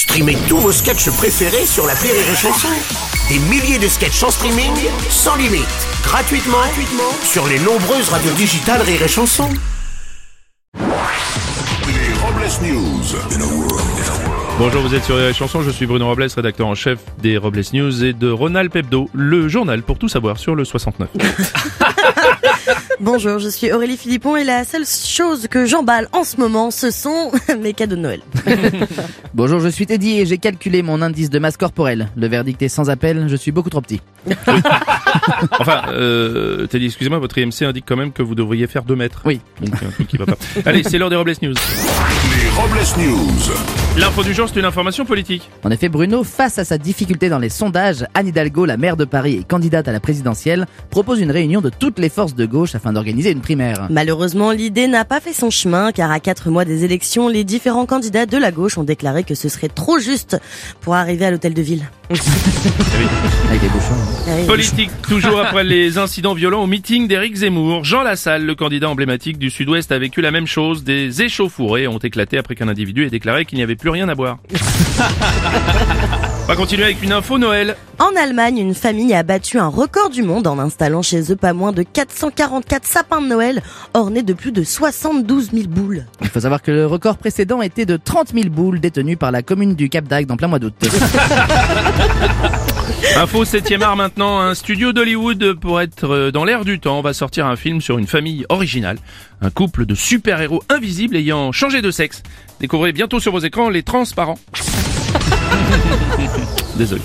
Streamez tous vos sketchs préférés sur la Rire et Chanson. Des milliers de sketchs en streaming, sans limite, gratuitement, gratuitement sur les nombreuses radios digitales Rire et Chanson. Les Robles News. Bonjour, vous êtes sur les chansons, je suis Bruno Robles, rédacteur en chef des Robles News et de Ronald Pebdo, le journal pour tout savoir sur le 69. Bonjour, je suis Aurélie Philippon et la seule chose que j'emballe en ce moment, ce sont mes cadeaux de Noël. Bonjour, je suis Teddy et j'ai calculé mon indice de masse corporelle. Le verdict est sans appel, je suis beaucoup trop petit. Enfin, euh, Teddy, excusez-moi, votre IMC indique quand même que vous devriez faire 2 mètres. Oui. Donc un truc qui va pas. Allez, c'est l'heure des Robles News. Les Robles News. L'info du jour, c'est une information politique. En effet, Bruno, face à sa difficulté dans les sondages, Anne Hidalgo, la maire de Paris et candidate à la présidentielle, propose une réunion de toutes les forces de gauche afin d'organiser une primaire. Malheureusement, l'idée n'a pas fait son chemin car à quatre mois des élections, les différents candidats de la gauche ont déclaré que ce serait trop juste pour arriver à l'hôtel de ville. Avec les bouchons. hein. Politique, toujours après les incidents violents au meeting d'Éric Zemmour. Jean Lassalle, le candidat emblématique du Sud-Ouest, a vécu la même chose. Des échauffourées ont éclaté après qu'un individu ait déclaré qu'il n'y avait plus rien à boire. On va continuer avec une info Noël. En Allemagne, une famille a battu un record du monde en installant chez eux pas moins de 444 sapins de Noël ornés de plus de 72 000 boules. Il faut savoir que le record précédent était de 30 000 boules détenues par la commune du Cap d'Agde en plein mois d'août. Info 7ème art maintenant, un studio d'Hollywood pour être euh, dans l'air du temps va sortir un film sur une famille originale, un couple de super-héros invisibles ayant changé de sexe. Découvrez bientôt sur vos écrans les transparents. Désolé.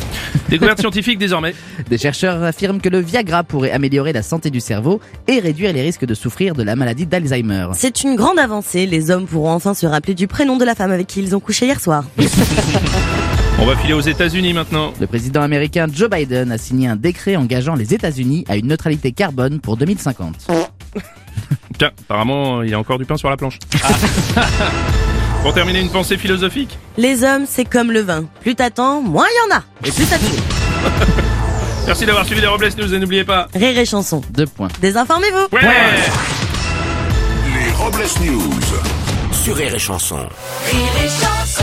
Découverte scientifique désormais. Des chercheurs affirment que le Viagra pourrait améliorer la santé du cerveau et réduire les risques de souffrir de la maladie d'Alzheimer. C'est une grande avancée, les hommes pourront enfin se rappeler du prénom de la femme avec qui ils ont couché hier soir. On va filer aux États-Unis maintenant. Le président américain Joe Biden a signé un décret engageant les États-Unis à une neutralité carbone pour 2050. Tiens, apparemment, il y a encore du pain sur la planche. Pour terminer, une pensée philosophique. Les hommes, c'est comme le vin. Plus t'attends, moins il y en a. Et plus ça tue. Merci d'avoir suivi les Robles News et n'oubliez pas. Rire et chanson. Deux points. Désinformez-vous. Ouais Les Robles News. Sur Rire et Chanson. Rire et chanson